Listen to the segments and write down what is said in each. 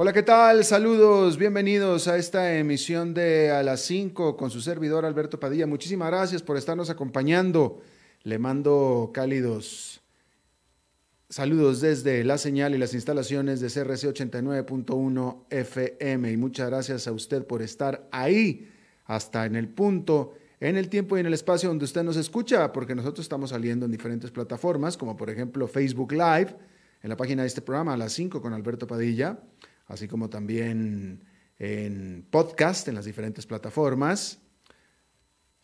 Hola, ¿qué tal? Saludos, bienvenidos a esta emisión de A las 5 con su servidor Alberto Padilla. Muchísimas gracias por estarnos acompañando. Le mando cálidos saludos desde la señal y las instalaciones de CRC 89.1 FM y muchas gracias a usted por estar ahí hasta en el punto, en el tiempo y en el espacio donde usted nos escucha, porque nosotros estamos saliendo en diferentes plataformas, como por ejemplo Facebook Live, en la página de este programa a las 5 con Alberto Padilla así como también en podcast en las diferentes plataformas,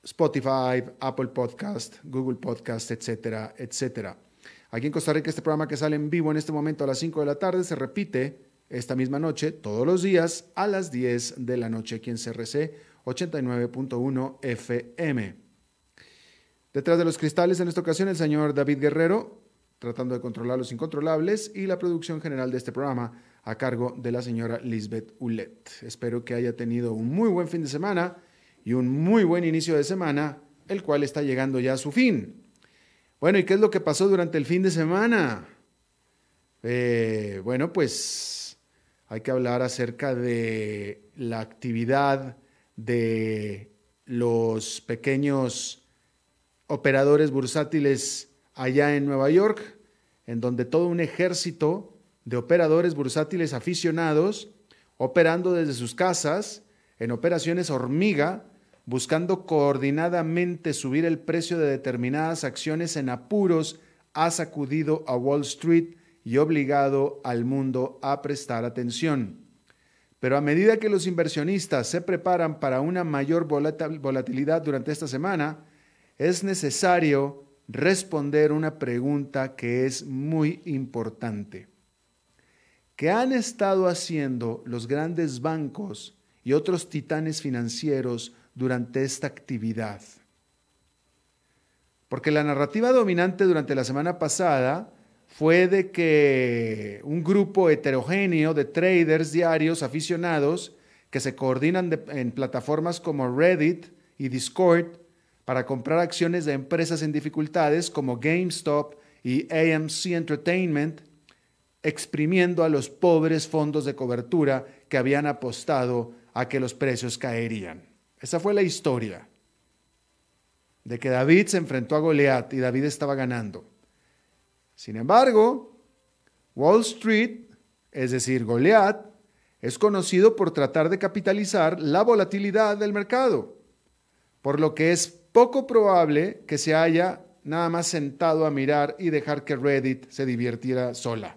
Spotify, Apple Podcast, Google Podcast, etcétera, etcétera. Aquí en Costa Rica este programa que sale en vivo en este momento a las 5 de la tarde se repite esta misma noche, todos los días, a las 10 de la noche aquí en CRC 89.1 FM. Detrás de los cristales en esta ocasión el señor David Guerrero, tratando de controlar los incontrolables, y la producción general de este programa, a cargo de la señora Lisbeth Ulet. Espero que haya tenido un muy buen fin de semana y un muy buen inicio de semana, el cual está llegando ya a su fin. Bueno, ¿y qué es lo que pasó durante el fin de semana? Eh, bueno, pues hay que hablar acerca de la actividad de los pequeños operadores bursátiles allá en Nueva York, en donde todo un ejército de operadores bursátiles aficionados operando desde sus casas en operaciones hormiga, buscando coordinadamente subir el precio de determinadas acciones en apuros, ha sacudido a Wall Street y obligado al mundo a prestar atención. Pero a medida que los inversionistas se preparan para una mayor volatilidad durante esta semana, es necesario responder una pregunta que es muy importante. ¿Qué han estado haciendo los grandes bancos y otros titanes financieros durante esta actividad? Porque la narrativa dominante durante la semana pasada fue de que un grupo heterogéneo de traders diarios aficionados que se coordinan en plataformas como Reddit y Discord para comprar acciones de empresas en dificultades como GameStop y AMC Entertainment exprimiendo a los pobres fondos de cobertura que habían apostado a que los precios caerían. Esa fue la historia de que David se enfrentó a Goliat y David estaba ganando. Sin embargo, Wall Street, es decir, Goliat, es conocido por tratar de capitalizar la volatilidad del mercado, por lo que es poco probable que se haya nada más sentado a mirar y dejar que Reddit se divirtiera sola.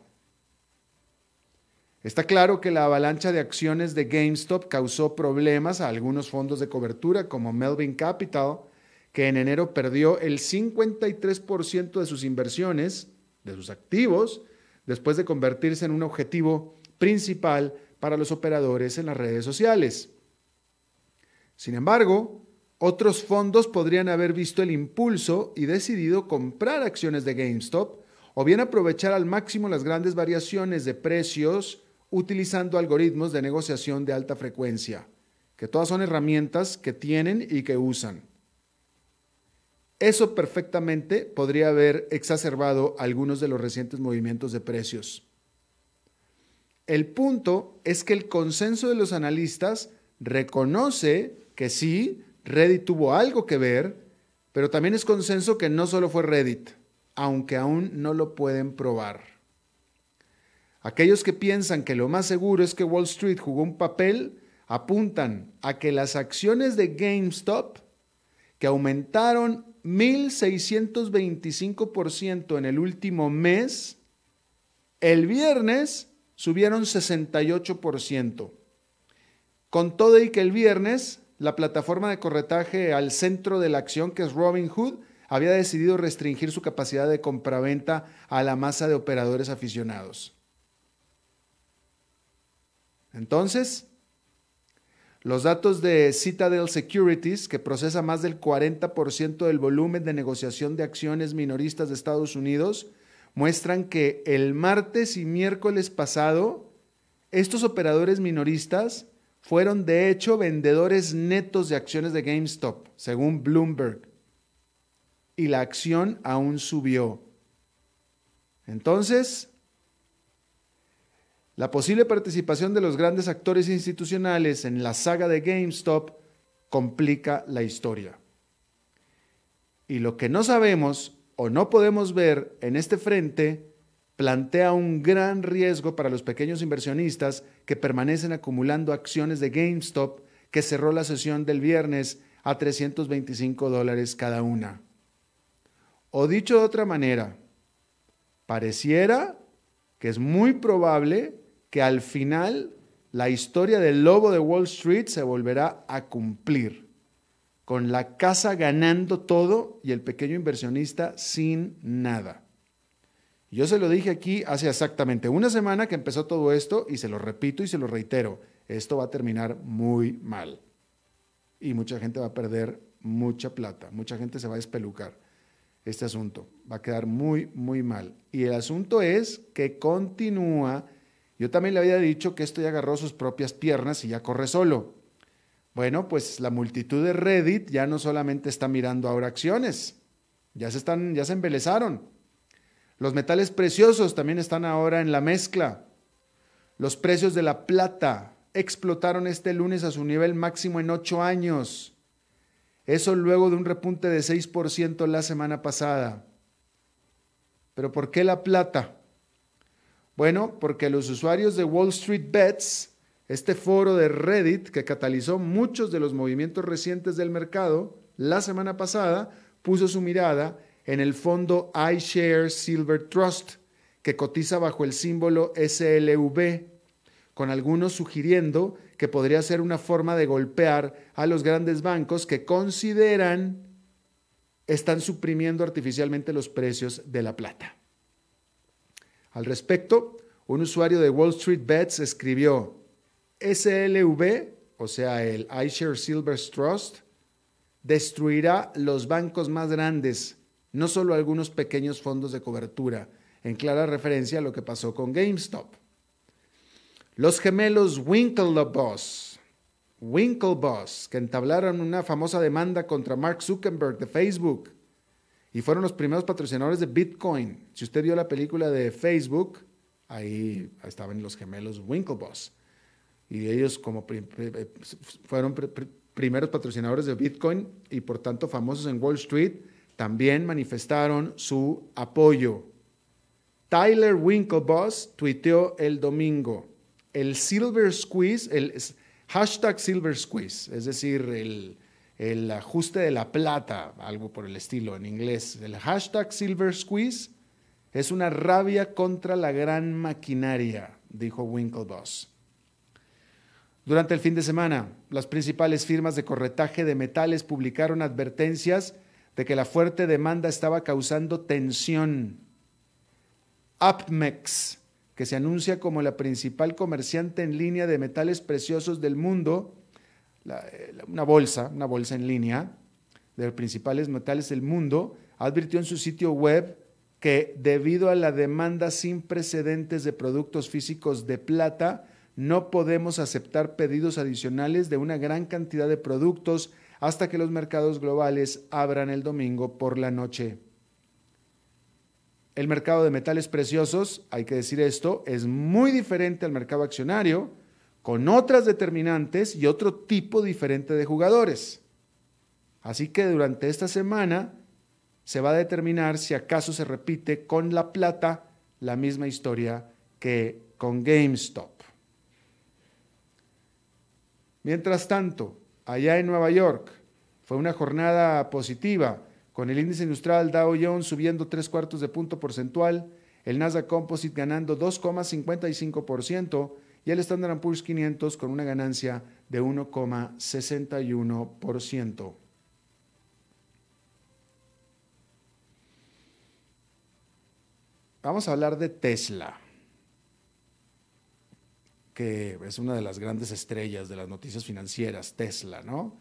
Está claro que la avalancha de acciones de GameStop causó problemas a algunos fondos de cobertura como Melvin Capital, que en enero perdió el 53% de sus inversiones, de sus activos, después de convertirse en un objetivo principal para los operadores en las redes sociales. Sin embargo, otros fondos podrían haber visto el impulso y decidido comprar acciones de GameStop o bien aprovechar al máximo las grandes variaciones de precios utilizando algoritmos de negociación de alta frecuencia, que todas son herramientas que tienen y que usan. Eso perfectamente podría haber exacerbado algunos de los recientes movimientos de precios. El punto es que el consenso de los analistas reconoce que sí, Reddit tuvo algo que ver, pero también es consenso que no solo fue Reddit, aunque aún no lo pueden probar. Aquellos que piensan que lo más seguro es que Wall Street jugó un papel apuntan a que las acciones de GameStop, que aumentaron 1.625% en el último mes, el viernes subieron 68%. Con todo y que el viernes la plataforma de corretaje al centro de la acción, que es Robinhood, había decidido restringir su capacidad de compraventa a la masa de operadores aficionados. Entonces, Los datos de Citadel Securities, que procesa más del 40% del volumen de negociación de acciones minoristas de Estados Unidos, muestran que el martes y miércoles pasado, estos operadores minoristas fueron de hecho vendedores netos de acciones de GameStop, según Bloomberg. Y la acción aún subió. Entonces, la posible participación de los grandes actores institucionales en la saga de GameStop complica la historia. Y lo que no sabemos o no podemos ver en este frente plantea un gran riesgo para los pequeños inversionistas que permanecen acumulando acciones de GameStop que cerró la sesión del viernes a 325 dólares cada una. O dicho de otra manera, pareciera que es muy probable que al final la historia del lobo de Wall Street se volverá a cumplir, con la casa ganando todo y el pequeño inversionista sin nada. Yo se lo dije aquí hace exactamente una semana que empezó todo esto y se lo repito y se lo reitero, esto va a terminar muy mal. Y mucha gente va a perder mucha plata, mucha gente se va a espelucar este asunto, va a quedar muy, muy mal. Y el asunto es que continúa yo también le había dicho que esto ya agarró sus propias piernas y ya corre solo. Bueno, pues la multitud de Reddit ya no solamente está mirando ahora acciones, ya se están, ya se embelezaron. Los metales preciosos también están ahora en la mezcla. Los precios de la plata explotaron este lunes a su nivel máximo en ocho años. Eso luego de un repunte de 6% la semana pasada. Pero ¿por qué la plata? Bueno, porque los usuarios de Wall Street Bets, este foro de Reddit que catalizó muchos de los movimientos recientes del mercado, la semana pasada puso su mirada en el fondo iShares Silver Trust, que cotiza bajo el símbolo SLV, con algunos sugiriendo que podría ser una forma de golpear a los grandes bancos que consideran están suprimiendo artificialmente los precios de la plata. Al respecto, un usuario de Wall Street Bets escribió, SLV, o sea, el iShares Silver Trust, destruirá los bancos más grandes, no solo algunos pequeños fondos de cobertura, en clara referencia a lo que pasó con GameStop. Los gemelos Winklevoss, Winklevoss, que entablaron una famosa demanda contra Mark Zuckerberg de Facebook, y fueron los primeros patrocinadores de Bitcoin. Si usted vio la película de Facebook, ahí estaban los gemelos Winklevoss. Y ellos como fueron primeros patrocinadores de Bitcoin y por tanto famosos en Wall Street, también manifestaron su apoyo. Tyler Winklevoss tuiteó el domingo, el Silver Squeeze, el hashtag Silver Squeeze, es decir, el, el ajuste de la plata, algo por el estilo en inglés. El hashtag Silver Squeeze es una rabia contra la gran maquinaria, dijo Winklevoss. Durante el fin de semana, las principales firmas de corretaje de metales publicaron advertencias de que la fuerte demanda estaba causando tensión. APMEX, que se anuncia como la principal comerciante en línea de metales preciosos del mundo, eh, una bolsa, una bolsa en línea de los principales metales del mundo, advirtió en su sitio web que debido a la demanda sin precedentes de productos físicos de plata, no podemos aceptar pedidos adicionales de una gran cantidad de productos hasta que los mercados globales abran el domingo por la noche. El mercado de metales preciosos, hay que decir esto, es muy diferente al mercado accionario, con otras determinantes y otro tipo diferente de jugadores. Así que durante esta semana se va a determinar si acaso se repite con la plata la misma historia que con GameStop. Mientras tanto, allá en Nueva York fue una jornada positiva, con el índice industrial Dow Jones subiendo tres cuartos de punto porcentual, el Nasdaq Composite ganando 2,55%, y el Standard Poor's 500 con una ganancia de 1,61%. Vamos a hablar de Tesla. que es una de las grandes estrellas de las noticias financieras, Tesla, ¿no?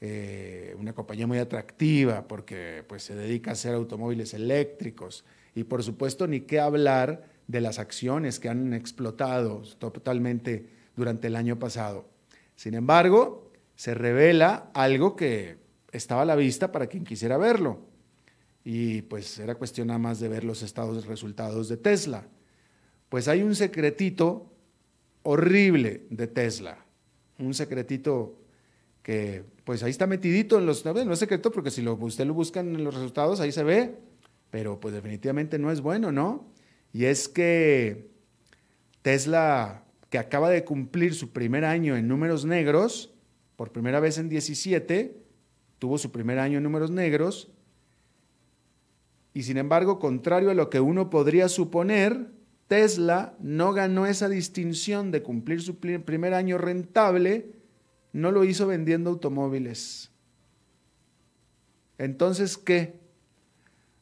Eh, una compañía muy atractiva porque pues, se dedica a hacer automóviles eléctricos y por supuesto ni qué hablar de las acciones que han explotado totalmente durante el año pasado. Sin embargo, se revela algo que estaba a la vista para quien quisiera verlo. Y pues era cuestión nada más de ver los estados resultados de Tesla. Pues hay un secretito horrible de Tesla. Un secretito que pues ahí está metidito en los... No es secreto porque si usted lo buscan en los resultados ahí se ve, pero pues definitivamente no es bueno, ¿no? Y es que Tesla, que acaba de cumplir su primer año en números negros, por primera vez en 17, tuvo su primer año en números negros, y sin embargo, contrario a lo que uno podría suponer, Tesla no ganó esa distinción de cumplir su primer año rentable, no lo hizo vendiendo automóviles. Entonces, ¿qué?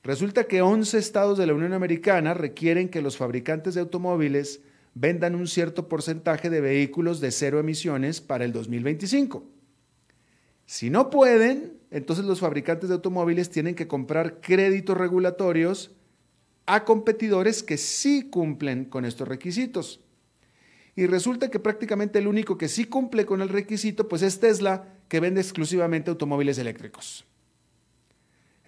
Resulta que 11 estados de la Unión Americana requieren que los fabricantes de automóviles vendan un cierto porcentaje de vehículos de cero emisiones para el 2025. Si no pueden, entonces los fabricantes de automóviles tienen que comprar créditos regulatorios a competidores que sí cumplen con estos requisitos. Y resulta que prácticamente el único que sí cumple con el requisito, pues es Tesla, que vende exclusivamente automóviles eléctricos.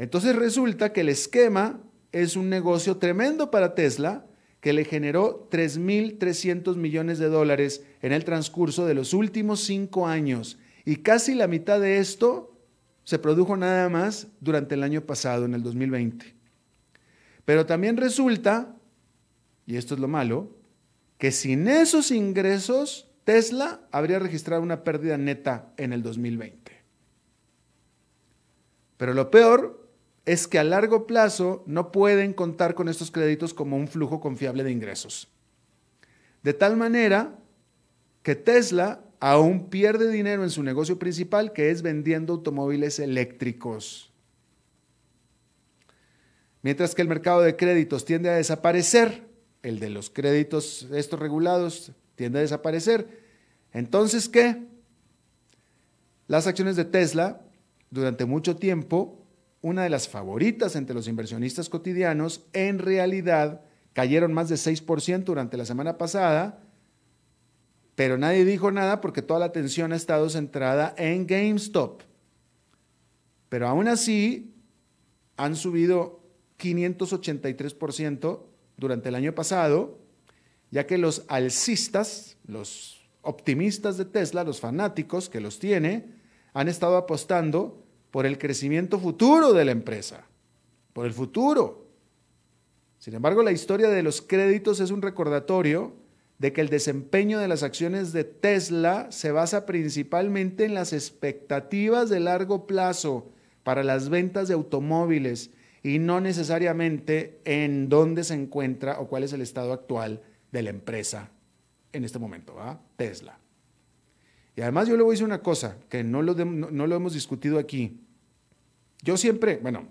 Entonces resulta que el esquema es un negocio tremendo para Tesla, que le generó 3.300 millones de dólares en el transcurso de los últimos cinco años. Y casi la mitad de esto se produjo nada más durante el año pasado, en el 2020. Pero también resulta, y esto es lo malo, que sin esos ingresos Tesla habría registrado una pérdida neta en el 2020. Pero lo peor es que a largo plazo no pueden contar con estos créditos como un flujo confiable de ingresos. De tal manera que Tesla aún pierde dinero en su negocio principal, que es vendiendo automóviles eléctricos. Mientras que el mercado de créditos tiende a desaparecer, el de los créditos estos regulados tiende a desaparecer. Entonces, ¿qué? Las acciones de Tesla, durante mucho tiempo, una de las favoritas entre los inversionistas cotidianos, en realidad cayeron más de 6% durante la semana pasada, pero nadie dijo nada porque toda la atención ha estado centrada en GameStop. Pero aún así han subido 583% durante el año pasado, ya que los alcistas, los optimistas de Tesla, los fanáticos que los tiene, han estado apostando por el crecimiento futuro de la empresa, por el futuro. Sin embargo, la historia de los créditos es un recordatorio de que el desempeño de las acciones de Tesla se basa principalmente en las expectativas de largo plazo para las ventas de automóviles y no necesariamente en dónde se encuentra o cuál es el estado actual de la empresa en este momento, ¿va? Tesla. Y además yo le voy a decir una cosa que no lo, no lo hemos discutido aquí. Yo siempre, bueno,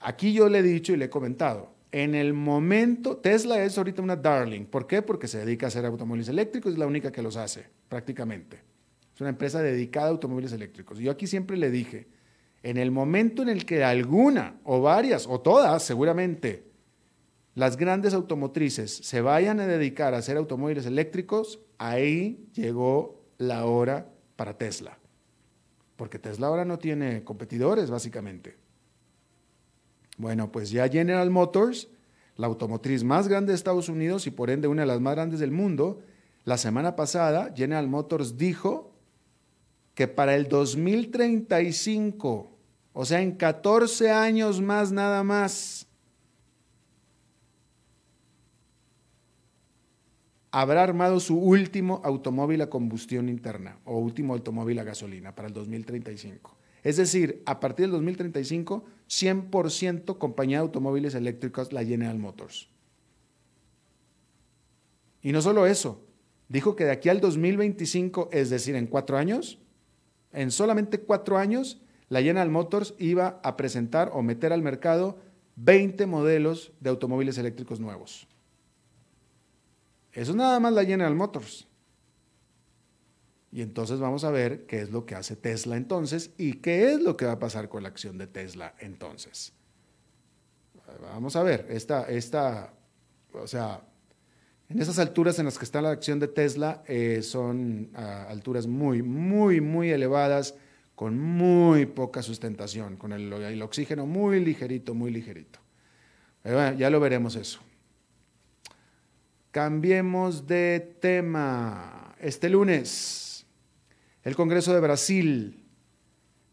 aquí yo le he dicho y le he comentado, en el momento, Tesla es ahorita una darling. ¿Por qué? Porque se dedica a hacer automóviles eléctricos, es la única que los hace, prácticamente. Es una empresa dedicada a automóviles eléctricos. Yo aquí siempre le dije, en el momento en el que alguna, o varias, o todas seguramente, las grandes automotrices se vayan a dedicar a hacer automóviles eléctricos, ahí llegó la hora para Tesla. Porque Tesla ahora no tiene competidores, básicamente. Bueno, pues ya General Motors, la automotriz más grande de Estados Unidos y por ende una de las más grandes del mundo, la semana pasada General Motors dijo que para el 2035, o sea, en 14 años más nada más, habrá armado su último automóvil a combustión interna o último automóvil a gasolina para el 2035. Es decir, a partir del 2035, 100% compañía de automóviles eléctricos, la General Motors. Y no solo eso, dijo que de aquí al 2025, es decir, en cuatro años, en solamente cuatro años, la General Motors iba a presentar o meter al mercado 20 modelos de automóviles eléctricos nuevos. Eso es nada más la General Motors. Y entonces vamos a ver qué es lo que hace Tesla entonces y qué es lo que va a pasar con la acción de Tesla entonces. Vamos a ver, esta, esta o sea, en esas alturas en las que está la acción de Tesla eh, son alturas muy, muy, muy elevadas, con muy poca sustentación, con el, oxígeno muy ligerito, muy ligerito. ya lo veremos eso. Cambiemos de tema. Este lunes, el Congreso de Brasil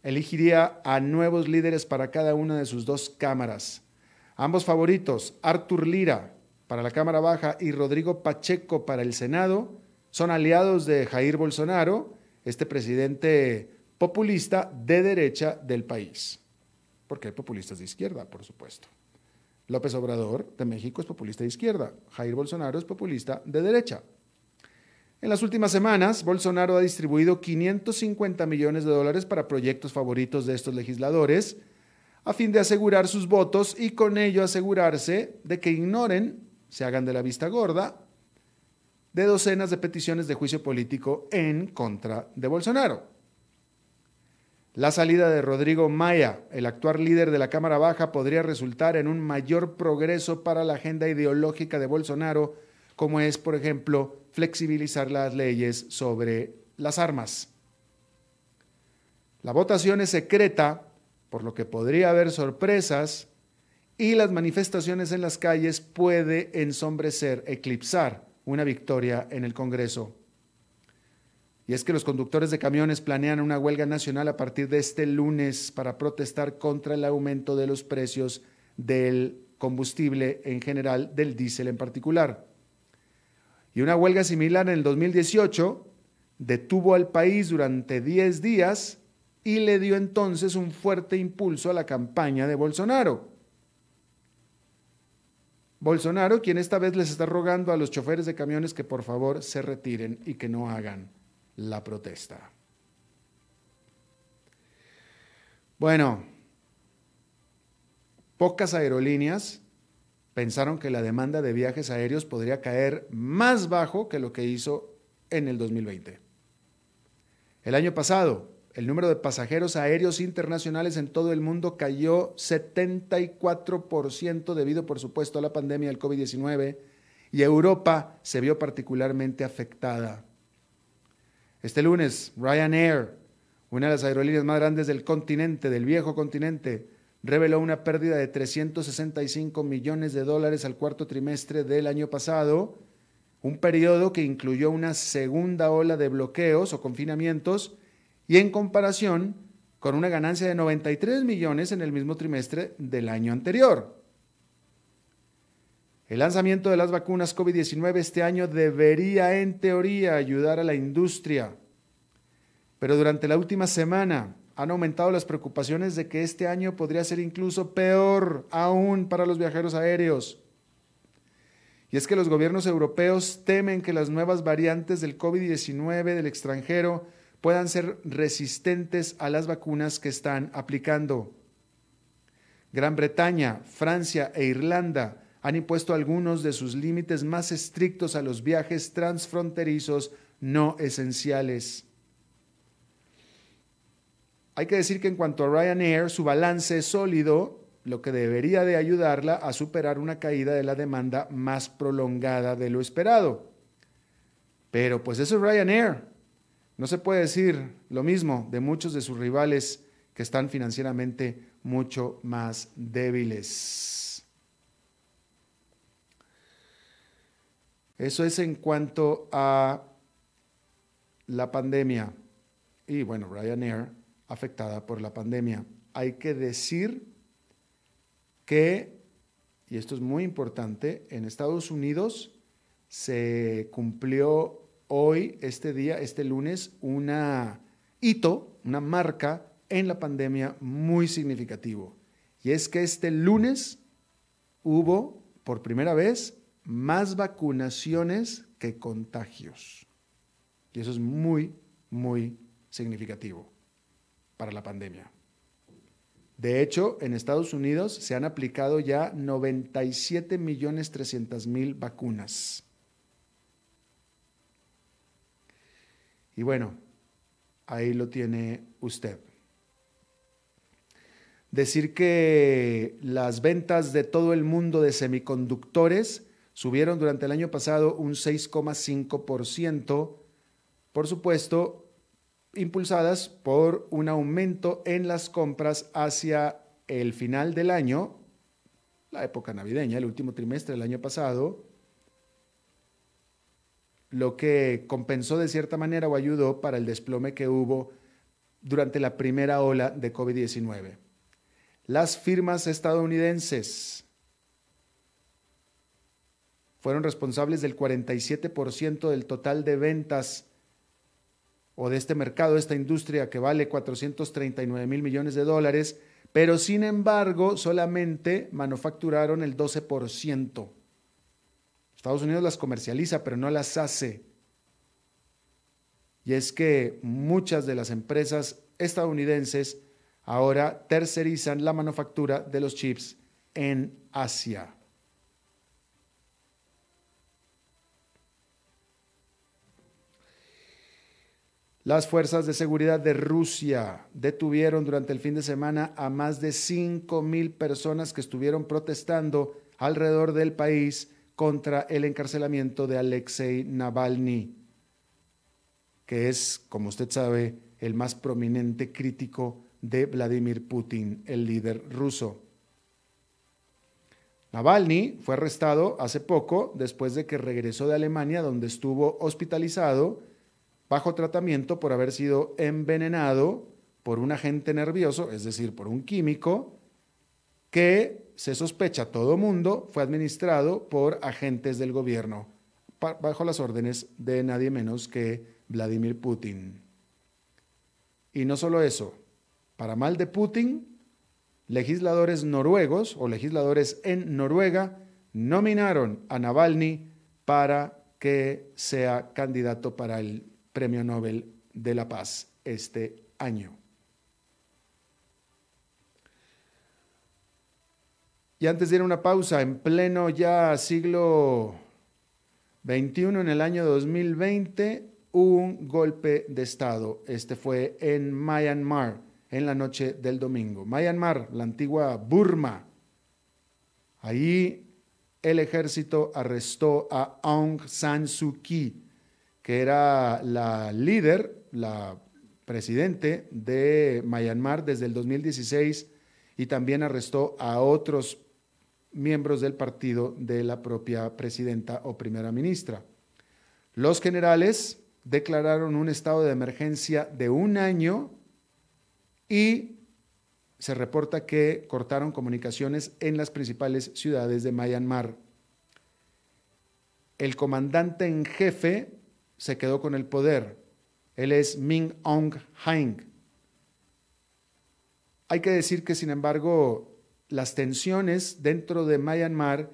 elegiría a nuevos líderes para cada una de sus dos cámaras. Ambos favoritos, Artur Lira, para la Cámara Baja y Rodrigo Pacheco para el Senado son aliados de Jair Bolsonaro, este presidente populista de derecha del país. Porque hay populistas de izquierda, por supuesto. López Obrador de México es populista de izquierda, Jair Bolsonaro es populista de derecha. En las últimas semanas, Bolsonaro ha distribuido 550 millones de dólares para proyectos favoritos de estos legisladores, a fin de asegurar sus votos y con ello asegurarse de que ignoren se hagan de la vista gorda de docenas de peticiones de juicio político en contra de Bolsonaro. La salida de Rodrigo Maya, el actual líder de la Cámara Baja, podría resultar en un mayor progreso para la agenda ideológica de Bolsonaro, como es, por ejemplo, flexibilizar las leyes sobre las armas. La votación es secreta, por lo que podría haber sorpresas y las manifestaciones en las calles puede ensombrecer, eclipsar una victoria en el Congreso. Y es que los conductores de camiones planean una huelga nacional a partir de este lunes para protestar contra el aumento de los precios del combustible en general, del diésel en particular. Y una huelga similar en el 2018 detuvo al país durante 10 días y le dio entonces un fuerte impulso a la campaña de Bolsonaro. Bolsonaro, quien esta vez les está rogando a los choferes de camiones que por favor se retiren y que no hagan la protesta. Bueno, pocas aerolíneas pensaron que la demanda de viajes aéreos podría caer más bajo que lo que hizo en el 2020. El año pasado, el número de pasajeros aéreos internacionales en todo el mundo cayó 74% debido, por supuesto, a la pandemia del COVID-19 y Europa se vio particularmente afectada. Este lunes, Ryanair, una de las aerolíneas más grandes del continente, del viejo continente, reveló una pérdida de 365 millones de dólares al cuarto trimestre del año pasado, un periodo que incluyó una segunda ola de bloqueos o confinamientos y en comparación con una ganancia de 93 millones en el mismo trimestre del año anterior. El lanzamiento de las vacunas COVID-19 este año debería, en teoría, ayudar a la industria, pero durante la última semana han aumentado las preocupaciones de que este año podría ser incluso peor aún para los viajeros aéreos. Y es que los gobiernos europeos temen que las nuevas variantes del COVID-19 del extranjero puedan ser resistentes a las vacunas que están aplicando. Gran Bretaña, Francia e Irlanda han impuesto algunos de sus límites más estrictos a los viajes transfronterizos no esenciales. Hay que decir que en cuanto a Ryanair, su balance es sólido, lo que debería de ayudarla a superar una caída de la demanda más prolongada de lo esperado. Pero pues eso es Ryanair. No se puede decir lo mismo de muchos de sus rivales que están financieramente mucho más débiles. Eso es en cuanto a la pandemia. Y bueno, Ryanair afectada por la pandemia. Hay que decir que, y esto es muy importante, en Estados Unidos se cumplió hoy, este día, este lunes, una hito, una marca en la pandemia muy significativo. Y es que este lunes hubo, por primera vez, más vacunaciones que contagios. Y eso es muy, muy significativo para la pandemia. De hecho, en Estados Unidos se han aplicado ya 97 millones 300 mil vacunas. Y bueno, Ahí lo tiene usted. Decir que las ventas de todo el mundo de semiconductores subieron durante el año pasado un 6,5%, por supuesto, impulsadas por un aumento en las compras hacia el final del año, la época navideña, el último trimestre del año pasado, lo que compensó de cierta manera o ayudó para el desplome que hubo durante la primera ola de COVID-19. Las firmas estadounidenses fueron responsables del 47% del total de ventas o de este mercado, de esta industria que vale 439 mil millones de dólares, pero sin embargo solamente manufacturaron el 12%. Estados Unidos las comercializa, pero no las hace. Y es que muchas de las empresas estadounidenses ahora tercerizan la manufactura de los chips en Asia. Las fuerzas de seguridad de Rusia detuvieron durante el fin de semana a más de 5 mil personas que estuvieron protestando alrededor del país contra el encarcelamiento de Alexei Navalny, que es, como usted sabe, el más prominente crítico de Vladimir Putin, el líder ruso. Navalny fue arrestado hace poco después de que regresó de Alemania, donde estuvo hospitalizado bajo tratamiento por haber sido envenenado por un agente nervioso, es decir, por un químico, que se sospecha todo mundo fue administrado por agentes del gobierno, bajo las órdenes de nadie menos que Vladimir Putin. Y no solo eso, para mal de Putin, legisladores noruegos o legisladores en Noruega nominaron a Navalny para que sea candidato para el Premio Nobel de la Paz este año. Y antes de ir a una pausa, en pleno ya siglo XXI, en el año 2020, un golpe de Estado. Este fue en Myanmar, en la noche del domingo. Myanmar, la antigua Burma. Ahí el ejército arrestó a Aung San Suu Kyi, que era la líder, la presidente de Myanmar desde el 2016 y también arrestó a otros miembros del partido de la propia presidenta o primera ministra. Los generales declararon un estado de emergencia de un año y se reporta que cortaron comunicaciones en las principales ciudades de Myanmar. El comandante en jefe se quedó con el poder. Él es Min Aung Hlaing. Hay que decir que, sin embargo, las tensiones dentro de Myanmar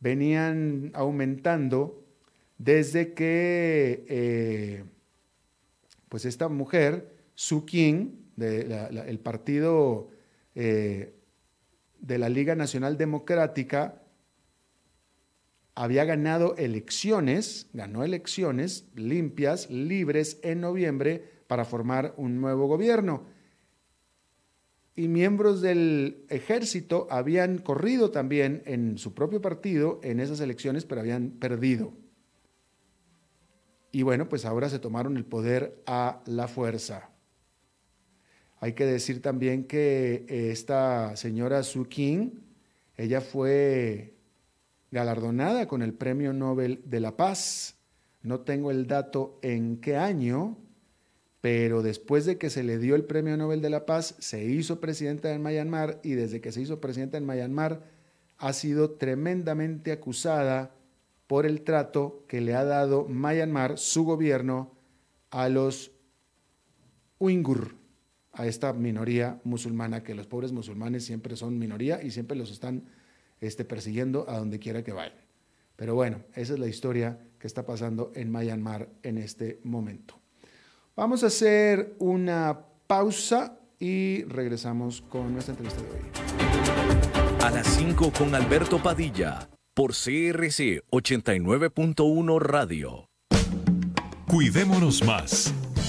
venían aumentando desde que eh, pues esta mujer, Su Kyi, del partido eh, de la Liga Nacional Democrática, había ganado elecciones, ganó elecciones limpias, libres en noviembre para formar un nuevo gobierno. Y miembros del ejército habían corrido también en su propio partido en esas elecciones, pero habían perdido. Y bueno, pues ahora se tomaron el poder a la fuerza. Hay que decir también que esta señora Su King, ella fue galardonada con el Premio Nobel de la Paz. No tengo el dato en qué año, pero después de que se le dio el Premio Nobel de la Paz, se hizo presidenta de Myanmar y desde que se hizo presidenta en Myanmar ha sido tremendamente acusada por el trato que le ha dado Myanmar, su gobierno, a los uigur, a esta minoría musulmana, que los pobres musulmanes siempre son minoría y siempre los están esté persiguiendo a donde quiera que vayan. Pero bueno, esa es la historia que está pasando en Myanmar en este momento. Vamos a hacer una pausa y regresamos con nuestra entrevista de hoy. A las 5 con Alberto Padilla por CRC 89.1 Radio. Cuidémonos más.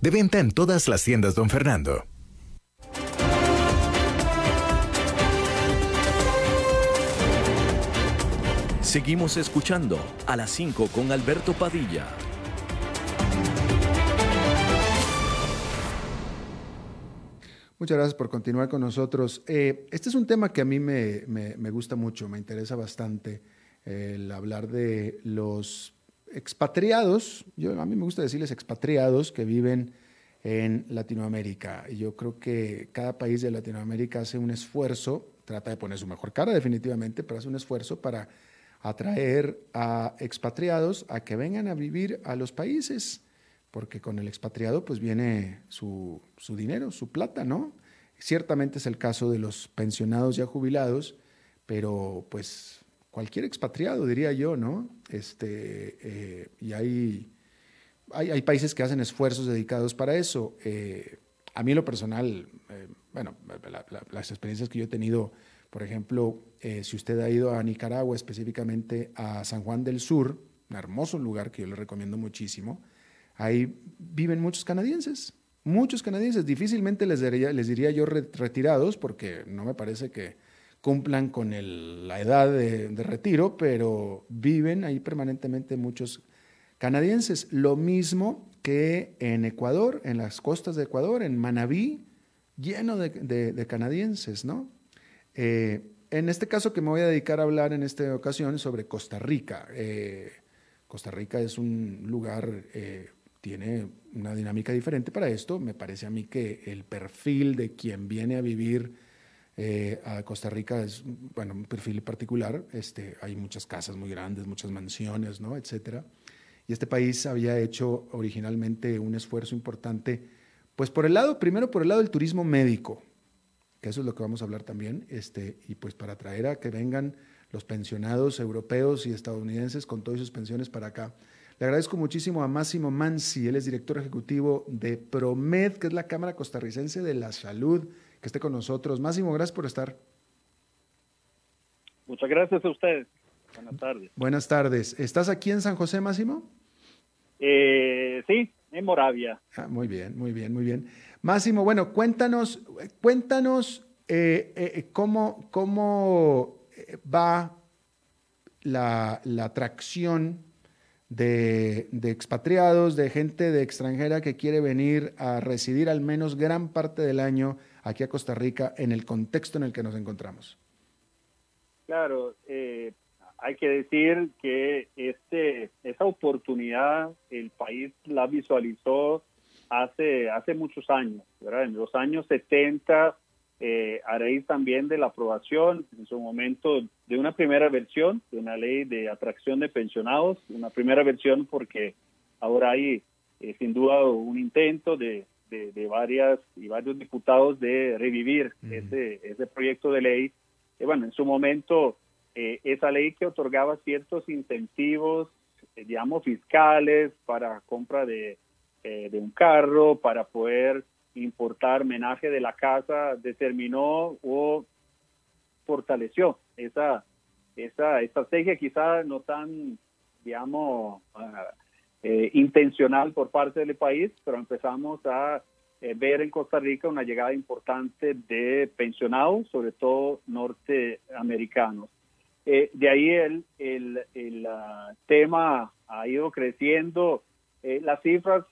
De venta en todas las tiendas, don Fernando. Seguimos escuchando a las 5 con Alberto Padilla. Muchas gracias por continuar con nosotros. Eh, este es un tema que a mí me, gusta mucho, me interesa bastante el hablar de los expatriados, yo, a mí me gusta decirles expatriados que viven en Latinoamérica. Y yo creo que cada país de Latinoamérica hace un esfuerzo, trata de poner su mejor cara definitivamente, pero hace un esfuerzo para atraer a expatriados a que vengan a vivir a los países, porque con el expatriado pues viene su, su dinero, su plata, ¿no? Ciertamente es el caso de los pensionados ya jubilados, pero pues cualquier expatriado, diría yo, ¿no? Este, eh, y hay, hay, países que hacen esfuerzos dedicados para eso. Eh, a mí lo personal, eh, bueno, las experiencias que yo he tenido, por ejemplo, si usted ha ido a Nicaragua, específicamente a San Juan del Sur, un hermoso lugar que yo le recomiendo muchísimo, ahí viven muchos canadienses, muchos canadienses, difícilmente les diría, les diría yo retirados, porque no me parece que cumplan con la edad de, retiro, pero viven ahí permanentemente muchos canadienses. Lo mismo que en Ecuador, en las costas de Ecuador, en Manabí, lleno de, canadienses, ¿no? Eh, en este caso que me voy a dedicar a hablar en esta ocasión sobre Costa Rica. Eh, Costa Rica es un lugar, eh, tiene una dinámica diferente para esto. Me parece a mí que el perfil de quien viene a vivir eh, a Costa Rica es bueno, un perfil particular. Este, hay muchas casas muy grandes, muchas mansiones, ¿no? etcétera. Y este país había hecho originalmente un esfuerzo importante, pues por el lado, primero por el lado del turismo médico, que eso es lo que vamos a hablar también, este, y pues para traer a que vengan los pensionados europeos y estadounidenses con todas sus pensiones para acá. Le agradezco muchísimo a Máximo Mansi, él es director ejecutivo de ProMed, que es la Cámara Costarricense de la Salud que esté con nosotros. Máximo, gracias por estar. Muchas gracias a ustedes. Buenas tardes. Buenas tardes. ¿Estás aquí en San José, Máximo? Eh, sí, en Moravia. Ah, muy bien, muy bien, muy bien. Máximo, bueno, cuéntanos, cuéntanos eh, eh, cómo, cómo va la, la atracción de, de, expatriados, de gente de extranjera que quiere venir a residir al menos gran parte del año aquí a Costa Rica en el contexto en el que nos encontramos? Claro, eh, hay que decir que este, esa oportunidad el país la visualizó hace, hace muchos años, ¿verdad? En los años 70, eh, a raíz también de la aprobación en su momento de una primera versión de una ley de atracción de pensionados, una primera versión porque ahora hay eh, sin duda un intento de, de, varias y varios diputados de revivir ese, ese proyecto de ley. Eh, bueno, en su momento, eh, esa ley que otorgaba ciertos incentivos, eh, digamos, fiscales para compra de, de un carro, para poder importar menaje de la casa, determinó o fortaleció esa, esa estrategia quizá no tan, digamos, ah, eh, intencional por parte del país, pero empezamos a eh, ver en Costa Rica una llegada importante de pensionados, sobre todo norteamericanos. Eh, de ahí el, el, el ah, tema ha ido creciendo. las cifras,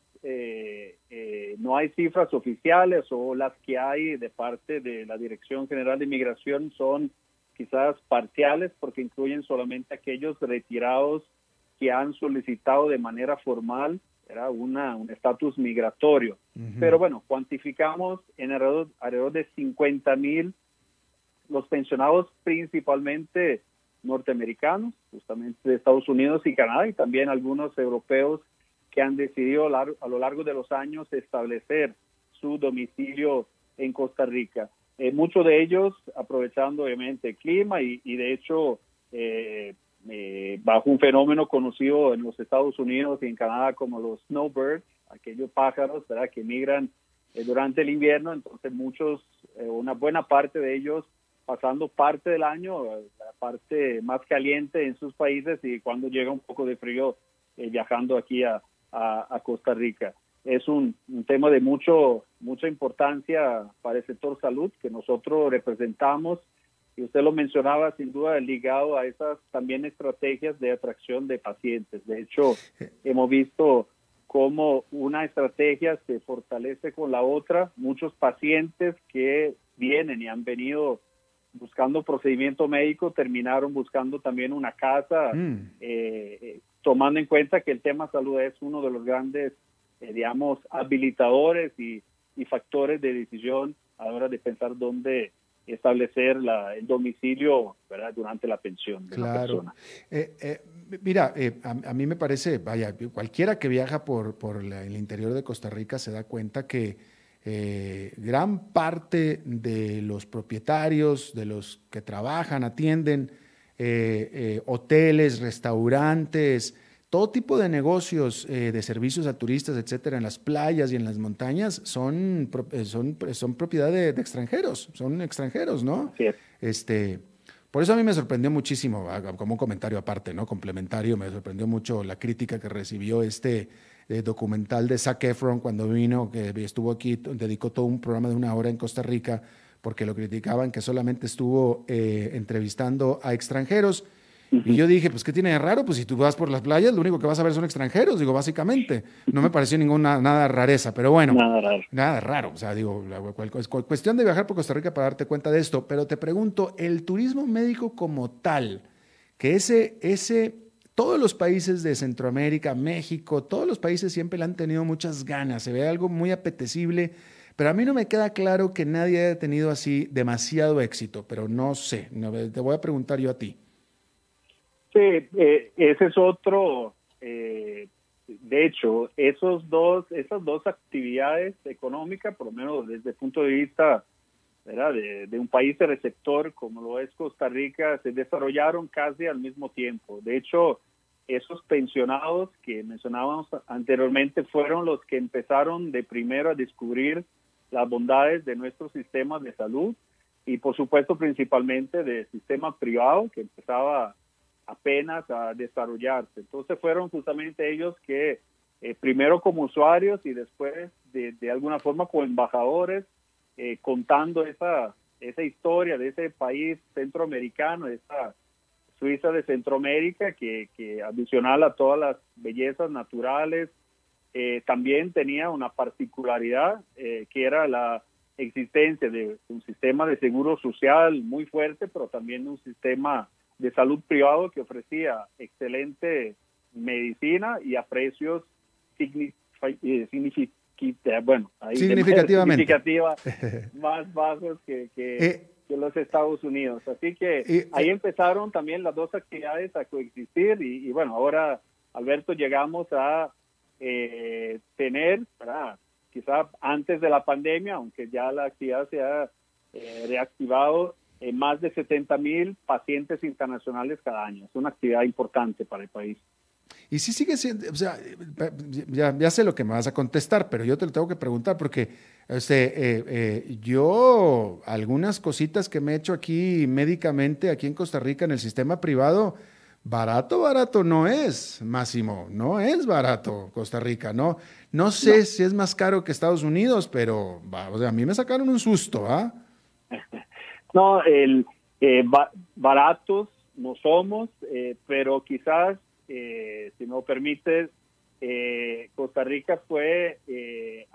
no hay cifras oficiales o las que hay de parte de la Dirección General de Inmigración son quizás parciales porque incluyen solamente aquellos retirados que han solicitado de manera formal era una, un estatus migratorio. Pero bueno, cuantificamos en alrededor, alrededor de 50 mil los pensionados principalmente norteamericanos, justamente de Estados Unidos y Canadá, y también algunos europeos que han decidido a lo largo de los años establecer su domicilio en Costa Rica. Eh, muchos de ellos aprovechando obviamente el clima y, de hecho eh, eh, bajo un fenómeno conocido en los Estados Unidos y en Canadá como los snowbirds, aquellos pájaros que migran durante el invierno, entonces muchos, una buena parte de ellos pasando parte del año, la parte más caliente en sus países y cuando llega un poco de frío viajando aquí a, a Costa Rica. Es un, tema de mucho mucha importancia para el sector salud que nosotros representamos y usted lo mencionaba sin duda ligado a esas también estrategias de atracción de pacientes. De hecho, hemos visto cómo una estrategia se fortalece con la otra. Muchos pacientes que vienen y han venido buscando procedimiento médico terminaron buscando también una casa, mm. eh, eh, tomando en cuenta que el tema salud es uno de los grandes eh, digamos, habilitadores y, factores de decisión a la hora de pensar dónde establecer la, el domicilio ¿verdad? durante la pensión de la persona. Eh, eh, mira, a, mí me parece, vaya, cualquiera que viaja por, por el interior de Costa Rica se da cuenta que gran parte de los propietarios, de los que trabajan, atienden hoteles, restaurantes, todo tipo de negocios eh, de servicios a turistas, etcétera, en las playas y en las montañas son, eh, son, son propiedad de, extranjeros, son extranjeros, ¿no? Sí. Este, por eso a mí me sorprendió muchísimo, como un comentario aparte, ¿no? Complementario, me sorprendió mucho la crítica que recibió este eh, documental de Zac Efron cuando vino, que estuvo aquí, dedicó todo un programa de una hora en Costa Rica, porque lo criticaban que solamente estuvo entrevistando a extranjeros y yo dije, pues, ¿qué tiene de raro? Pues si tú vas por las playas, lo único que vas a ver son extranjeros, digo, básicamente. No me pareció ninguna, nada rareza, pero bueno. Nada raro. Nada raro. O sea, digo, es cuestión de viajar por Costa Rica para darte cuenta de esto. Pero te pregunto, el turismo médico como tal, que ese, ese, todos los países de Centroamérica, México, todos los países siempre le han tenido muchas ganas. Se ve algo muy apetecible. Pero a mí no me queda claro que nadie haya tenido así demasiado éxito, pero no sé. Te voy a preguntar yo a ti. Sí, eh, ese es otro. Eh, de hecho, esos dos, esas dos actividades económicas, por lo menos desde el punto de vista De, un país de receptor como lo es Costa Rica, se desarrollaron casi al mismo tiempo. De hecho, esos pensionados que mencionábamos anteriormente fueron los que empezaron de primero a descubrir las bondades de nuestro sistema de salud y por supuesto principalmente del sistema privado que empezaba apenas a desarrollarse. Entonces fueron justamente ellos que eh, primero como usuarios y después de, alguna forma como embajadores eh, contando esa, esa historia de ese país centroamericano, esa Suiza de Centroamérica que, que adicional a todas las bellezas naturales eh, también tenía una particularidad que era la existencia de un sistema de seguro social muy fuerte, pero también un sistema de salud privado que ofrecía excelente medicina y a precios eh, bueno, significativamente. más bajos que, eh, que, los Estados Unidos. Así que eh, ahí empezaron también las dos actividades a coexistir y, bueno, ahora, Alberto, llegamos a tener, quizá antes de la pandemia, aunque ya la actividad se ha reactivado, eh, más de 70 mil pacientes internacionales cada año. Es una actividad importante para el país. Y sí sigue siendo, o sea, ya, ya, sé lo que me vas a contestar, pero yo te lo tengo que preguntar porque este, eh, eh, yo algunas cositas que me he hecho aquí médicamente, aquí en Costa Rica, en el sistema privado, barato, barato no es, Máximo, no es barato Costa Rica, no. No sé si es más caro que Estados Unidos, pero o sea, a mí me sacaron un susto, ¿ah? No, el, eh, baratos no somos, pero quizás eh, si me permite, eh, Costa Rica fue eh,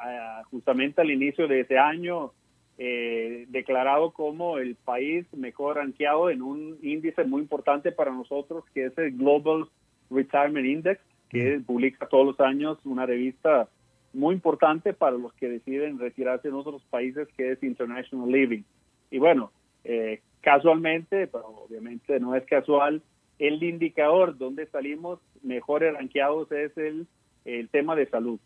justamente al inicio de ese año declarado como el país mejor rankeado en un índice muy importante para nosotros, que es el Global Retirement Index, que publica todos los años una revista muy importante para los que deciden retirarse en otros países, que es International Living. Y bueno, casualmente, pero obviamente no es casual, el indicador donde salimos mejores ranqueados es el, el tema de salud,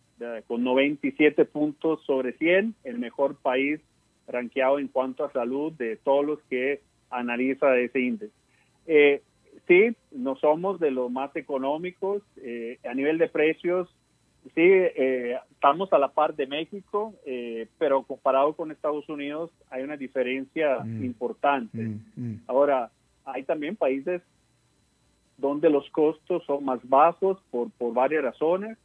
con 97 puntos sobre 100, el mejor país ranqueado en cuanto a salud de todos los que analiza ese índice. Eh, sí, no somos de los más económicos. Eh, a nivel de precios, sí, eh, estamos a la par de México, eh, pero comparado con Estados Unidos hay una diferencia mm. importante. Mm, mm. Ahora, hay también países donde los costos son más bajos por, por varias razones.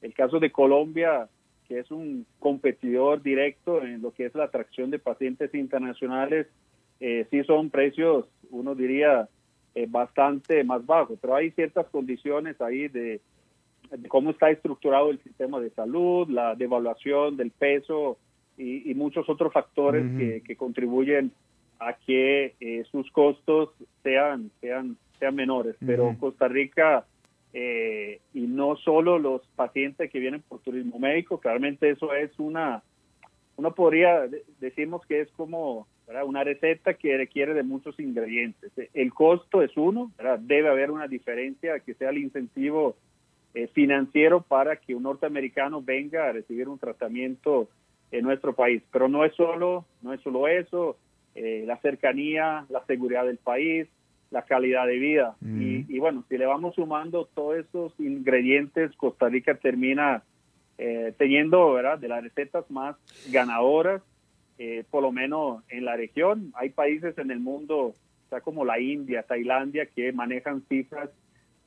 El caso de Colombia, que es un competidor directo en lo que es la atracción de pacientes internacionales, eh, sí son precios, uno diría, eh, bastante más bajos, pero hay ciertas condiciones ahí de, cómo está estructurado el sistema de salud, la devaluación del peso y, muchos otros factores que, que, contribuyen a que eh, sus costos sean, sean sean menores, pero Costa Rica eh, y no solo los pacientes que vienen por turismo médico, claramente eso es una, uno podría, decimos que es como una receta que requiere de muchos ingredientes. El costo es uno, debe haber una diferencia que sea el incentivo eh, financiero para que un norteamericano venga a recibir un tratamiento en nuestro país. Pero no es solo, no es solo eso, eh, la cercanía, la seguridad del país, la calidad de vida. Y, bueno, si le vamos sumando todos esos ingredientes, Costa Rica termina eh, teniendo, ¿verdad?, de las recetas más ganadoras, eh, por lo menos en la región. Hay países en el mundo, sea como la India, Tailandia, que manejan cifras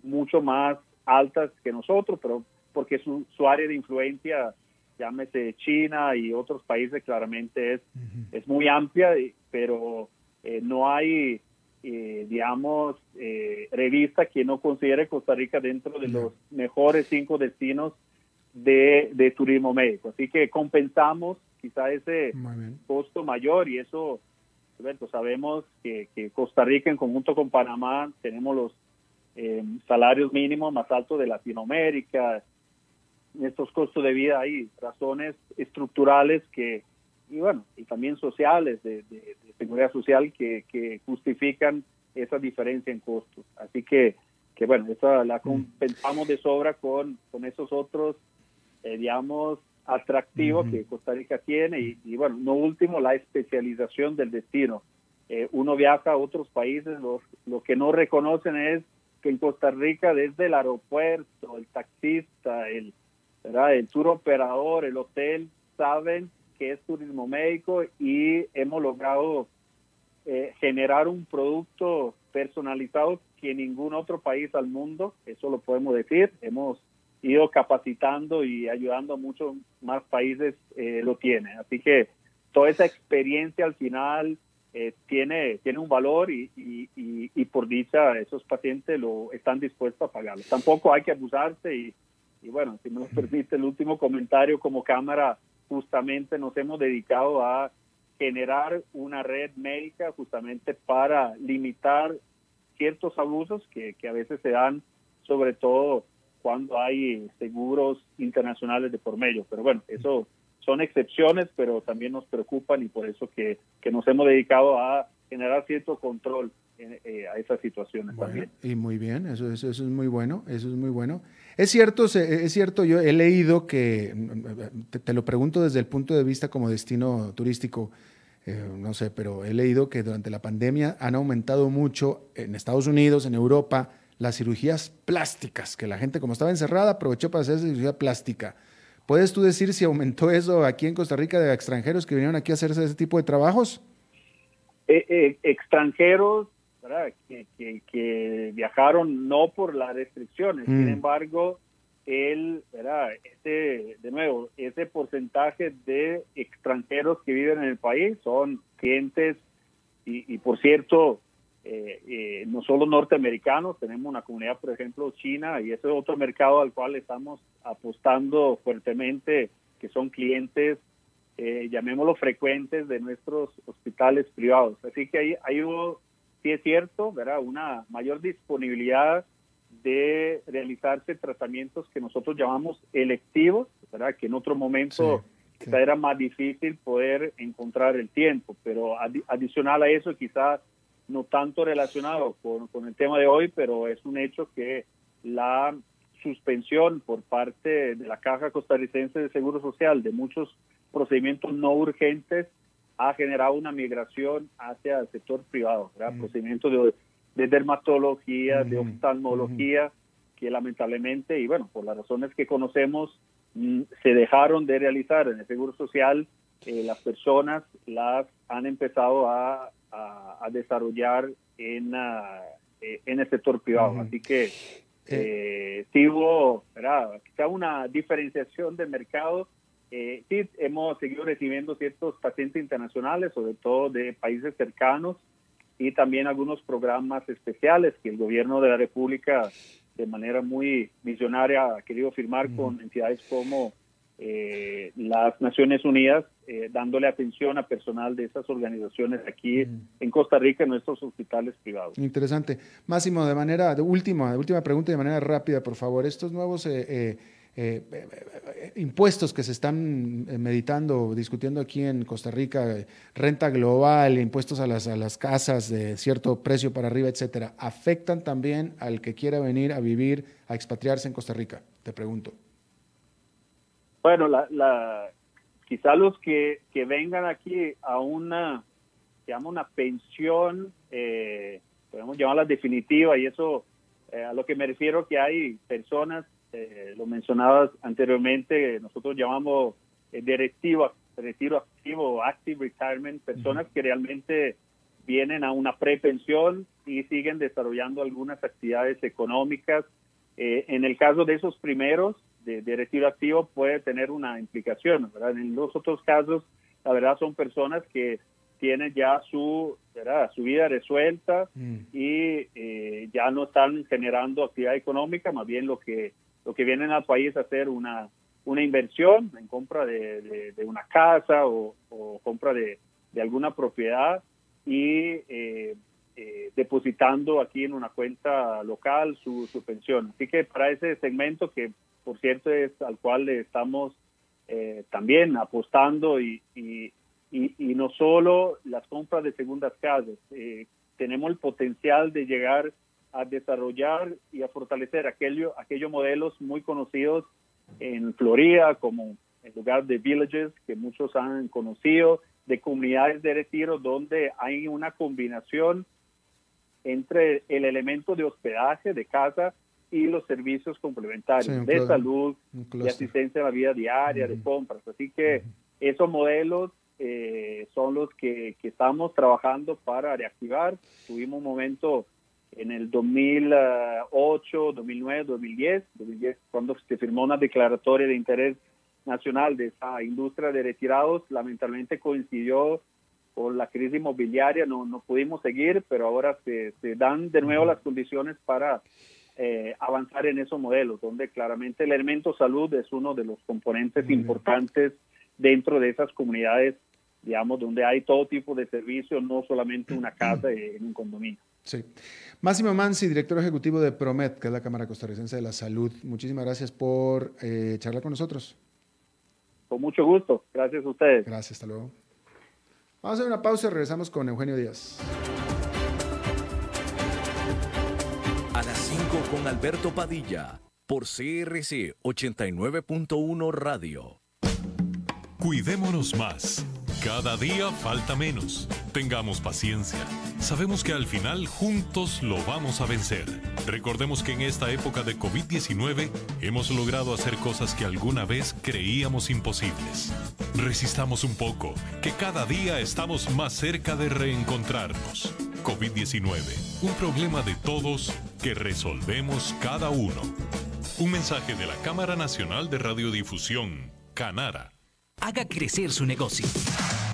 mucho más altas que nosotros, pero porque su, su área de influencia, llámese China y otros países, claramente es, es muy amplia, pero eh, no hay eh, digamos, eh, revista que no considere Costa Rica dentro de los mejores cinco destinos de, turismo médico. Así que compensamos quizá ese costo mayor y eso, Alberto, sabemos que, Costa Rica en conjunto con Panamá tenemos los eh, salarios mínimos más altos de Latinoamérica. Estos costos de vida hay razones estructurales que y bueno, y también sociales, de, seguridad social que, justifican esa diferencia en costos. Así que, que bueno, esa la mm. compensamos de sobra con, con esos otros, eh, digamos, atractivos que Costa Rica tiene y, bueno, no último, la especialización del destino. Eh, uno viaja a otros países, los, lo que no reconocen es que en Costa Rica desde el aeropuerto, el taxista, el, tour operador, el hotel, saben que es turismo médico y hemos logrado eh, generar un producto personalizado que ningún otro país al mundo, eso lo podemos decir, hemos ido capacitando y ayudando a muchos más países eh, lo tiene. Así que toda esa experiencia al final eh, tiene, tiene un valor y, y, por dicha esos pacientes lo están dispuestos a pagarlo. Tampoco hay que abusarse y, y bueno, si me lo permite el último comentario como cámara, justamente nos hemos dedicado a generar una red médica justamente para limitar ciertos abusos que, a veces se dan, sobre todo cuando hay seguros internacionales de por medio. Pero bueno, eso son excepciones, pero también nos preocupan y por eso que, nos hemos dedicado a generar cierto control eh, a esas situaciones también. Y muy bien, eso, eso, eso, es muy bueno, eso es muy bueno. Es cierto, es cierto, yo he leído que, te, lo pregunto desde el punto de vista como destino turístico, eh, no sé, pero he leído que durante la pandemia han aumentado mucho en Estados Unidos, en Europa, las cirugías plásticas, que la gente como estaba encerrada aprovechó para hacer cirugía plástica. ¿Puedes tú decir si aumentó eso aquí en Costa Rica de extranjeros que vinieron aquí a hacerse ese tipo de trabajos? Eh, eh, extranjeros que, que, viajaron no por las restricciones, sin mm. embargo, el, Ese, de nuevo, ese porcentaje de extranjeros que viven en el país son clientes y, y por cierto, eh, eh, no solo norteamericanos, tenemos una comunidad, por ejemplo, china, y ese es otro mercado al cual estamos apostando fuertemente, que son clientes, eh, llamémoslo frecuentes, de nuestros hospitales privados. Así que ahí, hay sí es cierto, ¿verdad? una mayor disponibilidad de realizarse tratamientos que nosotros llamamos electivos, ¿verdad? que en otro momento era más difícil poder encontrar el tiempo, pero adicional a eso quizás no tanto relacionado con, el tema de hoy, pero es un hecho que la suspensión por parte de la Caja Costarricense de Seguro Social de muchos procedimientos no urgentes ha generado una migración hacia el sector privado, mm. procedimientos de, dermatología, de mm. oftalmología, mm. que lamentablemente, y bueno, por las razones que conocemos, se dejaron de realizar en el Seguro Social, eh, las personas las han empezado a a, desarrollar en, ah, eh, en el sector privado. Así que eh, sí hubo quizá una diferenciación de mercado. Eh, sí, hemos seguido recibiendo ciertos pacientes internacionales, sobre todo de países cercanos, y también algunos programas especiales que el gobierno de la República, de manera muy visionaria, ha querido firmar con entidades como eh, las Naciones Unidas eh, dándole atención a personal de esas organizaciones aquí en Costa Rica en nuestros hospitales privados. Interesante. Máximo, de manera de última, de última pregunta de manera rápida, por favor. Estos nuevos eh, impuestos que se están meditando, discutiendo aquí en Costa Rica, renta global, impuestos a las, a las casas de cierto precio para arriba, etcétera, ¿afectan también al que quiera venir a vivir, a expatriarse en Costa Rica? Te pregunto. Bueno, la, la, quizá los que, que vengan aquí a una, llama una pensión, eh, podemos llamarla definitiva, y eso eh, a lo que me refiero que hay personas, eh, lo mencionabas anteriormente, nosotros llamamos directivo, retiro activo, active retirement, personas que realmente vienen a una prepensión y siguen desarrollando algunas actividades económicas. en el caso de esos primeros, de, retiro activo puede tener una implicación. ¿verdad? En los otros casos, la verdad, son personas que tienen ya su, ¿verdad? su vida resuelta mm. y eh, ya no están generando actividad económica, más bien lo que, lo que vienen al país a hacer una, una inversión en compra de, una casa o, compra de, alguna propiedad y eh, eh, depositando aquí en una cuenta local su, su pensión. Así que para ese segmento que por cierto, es al cual estamos eh, también apostando y, y, y, no solo las compras de segundas casas. Eh, tenemos el potencial de llegar a desarrollar y a fortalecer aquello, aquellos modelos muy conocidos en Florida, como el lugar de villages que muchos han conocido, de comunidades de retiro donde hay una combinación entre el elemento de hospedaje de casa y los servicios complementarios de salud, de asistencia a la vida diaria, de compras. Así que esos modelos eh, son los que, estamos trabajando para reactivar. Tuvimos un momento en el 2008, 2009, 2010, 2010 cuando se firmó una declaratoria de interés nacional de esa industria de retirados, lamentablemente coincidió con la crisis inmobiliaria, no, no pudimos seguir, pero ahora se, se dan de nuevo las condiciones para eh, avanzar en esos modelos, donde claramente el elemento salud es uno de los componentes importantes dentro de esas comunidades, digamos, donde hay todo tipo de servicios, no solamente una casa en un condominio. Sí. Máximo Mansi, director ejecutivo de Promet, que es la Cámara Costarricense de la Salud. Muchísimas gracias por eh, charlar con nosotros. Con mucho gusto. Gracias a ustedes. Gracias, hasta luego. Vamos a hacer una pausa y regresamos con Eugenio Díaz. Con Alberto Padilla por CRC 89.1 Radio. Cuidémonos más. Cada día falta menos. Tengamos paciencia. Sabemos que al final juntos lo vamos a vencer. Recordemos que en esta época de COVID-19 hemos logrado hacer cosas que alguna vez creíamos imposibles. Resistamos un poco, que cada día estamos más cerca de reencontrarnos. COVID-19, un problema de todos que resolvemos cada uno. Un mensaje de la Cámara Nacional de Radiodifusión, Canara. Haga crecer su negocio.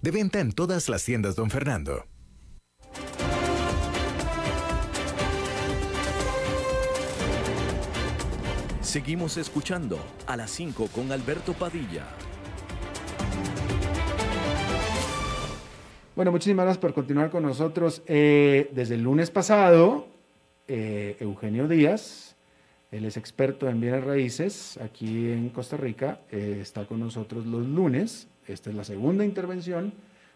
De venta en todas las tiendas, don Fernando. Seguimos escuchando a las 5 con Alberto Padilla. Bueno, muchísimas gracias por continuar con nosotros. Eh, desde el lunes pasado, eh, Eugenio Díaz, él es experto en bienes raíces aquí en Costa Rica, eh, está con nosotros los lunes esta es la segunda intervención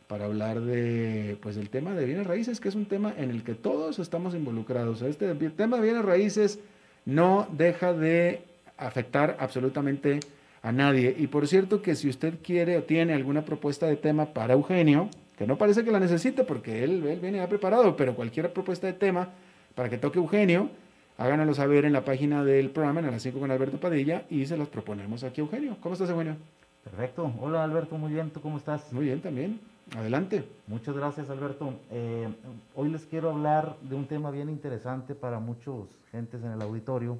para hablar de, pues, del tema de bienes raíces, que es un tema en el que todos estamos involucrados. Este tema de bienes raíces no deja de afectar absolutamente a nadie. Y por cierto que si usted quiere o tiene alguna propuesta de tema para Eugenio, que no parece que la necesite porque él, él viene ya preparado, pero cualquier propuesta de tema para que toque Eugenio, háganoslo saber en la página del programa, en las 5 con Alberto Padilla, y se los proponemos aquí Eugenio. ¿Cómo estás, Eugenio? Perfecto. Hola Alberto, muy bien. ¿Tú cómo estás? Muy bien también. Adelante. Muchas gracias Alberto. Eh, hoy les quiero hablar de un tema bien interesante para muchos gentes en el auditorio.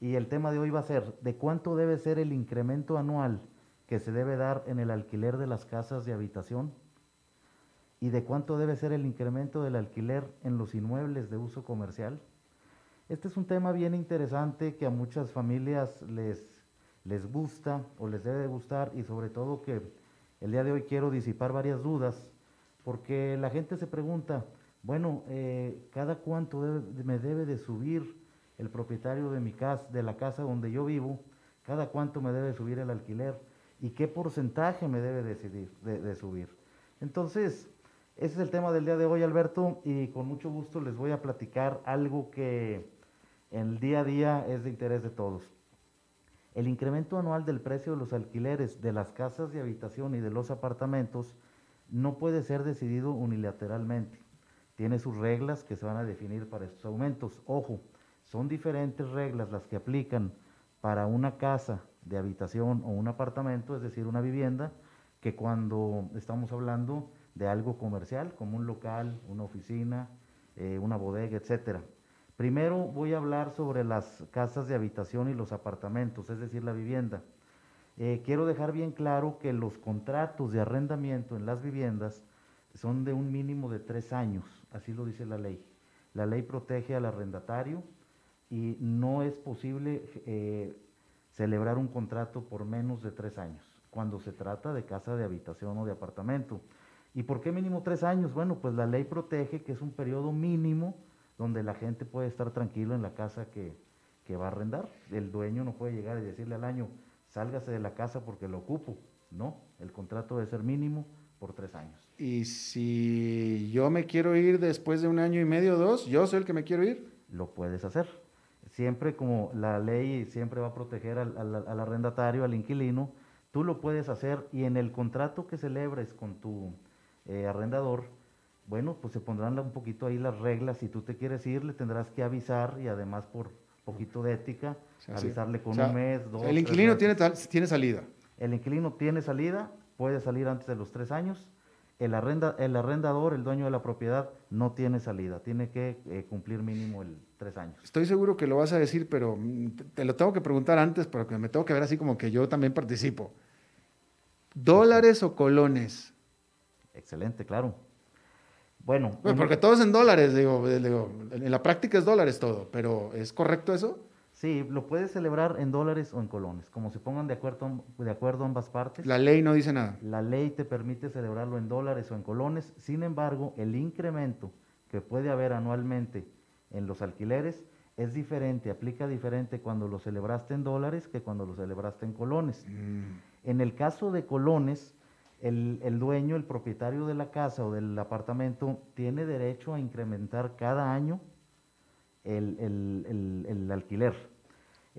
Y el tema de hoy va a ser de cuánto debe ser el incremento anual que se debe dar en el alquiler de las casas de habitación y de cuánto debe ser el incremento del alquiler en los inmuebles de uso comercial. Este es un tema bien interesante que a muchas familias les les gusta o les debe de gustar y sobre todo que el día de hoy quiero disipar varias dudas porque la gente se pregunta, bueno, eh, ¿cada cuánto me debe de subir el propietario de mi casa, de la casa donde yo vivo? ¿Cada cuánto me debe subir el alquiler? ¿Y qué porcentaje me debe decidir, de subir? Entonces, ese es el tema del día de hoy, Alberto, y con mucho gusto les voy a platicar algo que en el día a día es de interés de todos. El incremento anual del precio de los alquileres de las casas de habitación y de los apartamentos no puede ser decidido unilateralmente. Tiene sus reglas que se van a definir para estos aumentos. Ojo, son diferentes reglas las que aplican para una casa de habitación o un apartamento, es decir, una vivienda, que cuando estamos hablando de algo comercial, como un local, una oficina, eh, una bodega, etcétera. Primero voy a hablar sobre las casas de habitación y los apartamentos, es decir, la vivienda. Eh, quiero dejar bien claro que los contratos de arrendamiento en las viviendas son de un mínimo de tres años, así lo dice la ley. La ley protege al arrendatario y no es posible eh, celebrar un contrato por menos de tres años cuando se trata de casa de habitación o de apartamento. ¿Y por qué mínimo tres años? Bueno, pues la ley protege que es un periodo mínimo donde la gente puede estar tranquilo en la casa que, va a arrendar. El dueño no puede llegar y decirle al año, sálgase de la casa porque lo ocupo. No, el contrato debe ser mínimo por tres años. Y si yo me quiero ir después de un año y medio o dos, yo soy el que me quiero ir. Lo puedes hacer. Siempre como la ley siempre va a proteger al, arrendatario, al inquilino, tú lo puedes hacer y en el contrato que celebres con tu eh, arrendador, bueno, pues se pondrán un poquito ahí las reglas. Si tú te quieres ir, le tendrás que avisar y además por poquito de ética, avisarle con un mes, dos. El inquilino tiene, tiene salida. El inquilino tiene salida, puede salir antes de los tres años. El, arrenda, el arrendador, el dueño de la propiedad, no tiene salida, tiene que eh, cumplir mínimo el tres años. Estoy seguro que lo vas a decir, pero mm, te lo tengo que preguntar antes porque me tengo que ver así como que yo también participo. ¿Dólares o colones? Excelente, claro. Bueno, Pues porque todo es en dólares, digo, eh, digo, en la práctica es dólares todo, pero ¿es correcto eso? sí, lo puedes celebrar en dólares o en colones, como se pongan de acuerdo, de acuerdo ambas partes. La ley no dice nada. La ley te permite celebrarlo en dólares o en colones, sin embargo, el incremento que puede haber anualmente en los alquileres es diferente, aplica diferente cuando lo celebraste en dólares que cuando lo celebraste en colones. En el caso de colones, el, dueño, el propietario de la casa o del apartamento, tiene derecho a incrementar cada año el alquiler.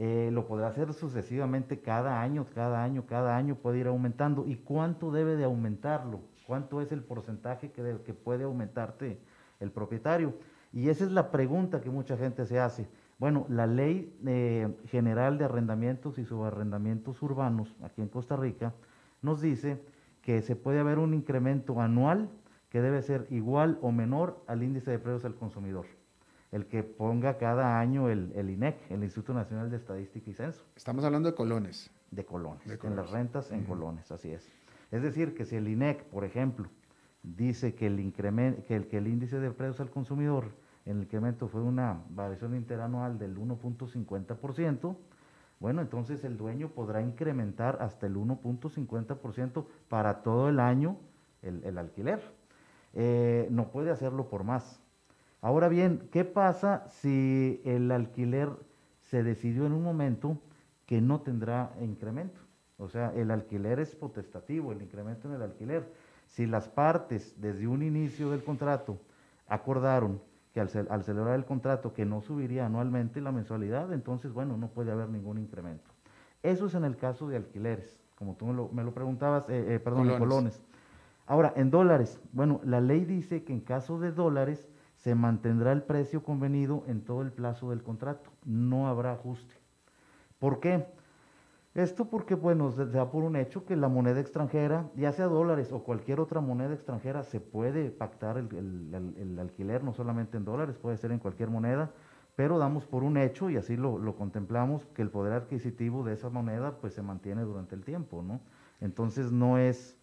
Eh, lo podrá hacer sucesivamente cada año, cada año, cada año puede ir aumentando. ¿Y cuánto debe de aumentarlo? ¿Cuánto es el porcentaje que, de- que puede aumentarte el propietario? Y esa es la pregunta que mucha gente se hace. Bueno, la ley eh, general de arrendamientos y subarrendamientos urbanos aquí en Costa Rica nos dice que se puede haber un incremento anual que debe ser igual o menor al índice de precios al consumidor, el que ponga cada año el, el INEC, el Instituto Nacional de Estadística y Censo, Estamos hablando de colones. de colones, De en las rentas en colones, así es. Es decir, que si el INEC, por ejemplo, dice que el, incremen- que el, que el índice de precios al consumidor, el incremento fue una variación interanual del 1.50%, bueno, entonces el dueño podrá incrementar hasta el 1.50% para todo el año el, alquiler. Eh, no puede hacerlo por más. Ahora bien, ¿qué pasa si el alquiler se decidió en un momento que no tendrá incremento? O sea, el alquiler es potestativo, el incremento en el alquiler. Si las partes desde un inicio del contrato acordaron que al, al celebrar el contrato que no subiría anualmente la mensualidad, entonces, bueno, no puede haber ningún incremento. Eso es en el caso de alquileres, como tú me lo, me lo preguntabas, eh, eh, perdón, en Colones. colones. Ahora, en dólares, bueno, la ley dice que en caso de dólares se mantendrá el precio convenido en todo el plazo del contrato, no habrá ajuste. ¿Por qué? Esto porque, bueno, se da por un hecho que la moneda extranjera, ya sea dólares o cualquier otra moneda extranjera, se puede pactar el, el- el- el alquiler, no solamente en dólares, puede ser en cualquier moneda, pero damos por un hecho y así lo, lo contemplamos, que el poder adquisitivo de esa moneda pues se mantiene durante el tiempo, ¿no? Entonces no es,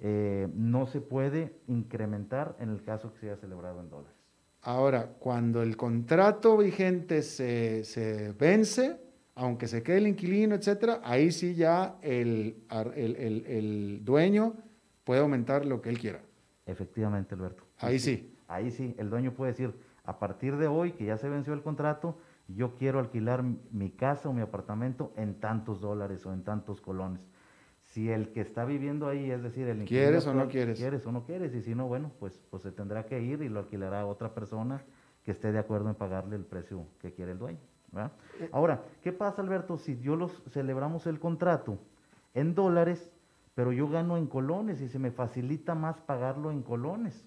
eh, no se puede incrementar en el caso que sea celebrado en dólares. Ahora, cuando el contrato vigente se, se vence, aunque se quede el inquilino, etcétera, ahí sí ya el, el- el- el dueño puede aumentar lo que él quiera. Efectivamente, Alberto. Ahí sí. Ahí sí, el dueño puede decir, a partir de hoy, que ya se venció el contrato, yo quiero alquilar mi casa o mi apartamento en tantos dólares o en tantos colones. Si el que está viviendo ahí, es decir, el inquilino ¿Quieres o no quieres? quieres o no quieres, y si no, bueno, pues, pues se tendrá que ir y lo alquilará a otra persona que esté de acuerdo en pagarle el precio que quiere el dueño. ¿Verdad? Ahora, ¿qué pasa, Alberto, si yo los celebramos el contrato en dólares, pero yo gano en colones y se me facilita más pagarlo en colones?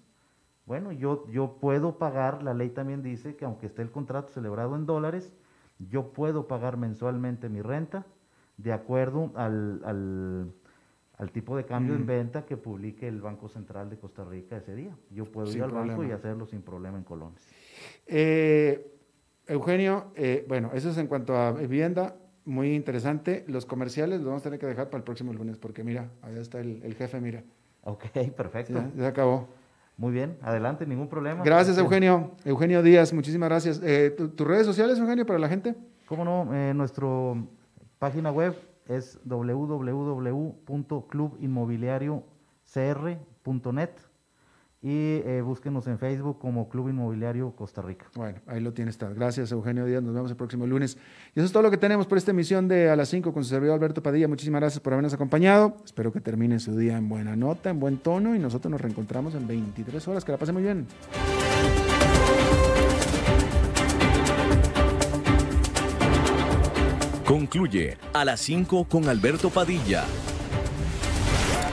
Bueno, yo, yo puedo pagar, la ley también dice que aunque esté el contrato celebrado en dólares, yo puedo pagar mensualmente mi renta de acuerdo al, al, al tipo de cambio en venta que publique el Banco Central de Costa Rica ese día. Yo puedo Sin ir al banco y hacerlo sin problema en colones. Eh, Eugenio, eh, bueno, eso es en cuanto a vivienda, muy interesante. Los comerciales los vamos a tener que dejar para el próximo lunes, porque mira, allá está el, el jefe, mira. Ok, perfecto. Ya, acabó. Muy bien, adelante, ningún problema. Gracias, Eugenio. Eugenio Díaz, muchísimas gracias. Eh, ¿tu- ¿Tus redes sociales, Eugenio, para la gente? ¿Cómo no? Eh, nuestra página web es www.clubinmobiliariocr.net y eh, búsquenos en Facebook como Club Inmobiliario Costa Rica. Bueno, ahí lo tienes. está. Gracias, Eugenio Díaz. Nos vemos el próximo lunes. Y eso es todo lo que tenemos por esta emisión de A las 5 con su servidor Alberto Padilla. Muchísimas gracias por habernos acompañado. Espero que termine su día en buena nota, en buen tono y nosotros nos reencontramos en 23 horas. Que la pase muy bien. Concluye a las 5 con Alberto Padilla.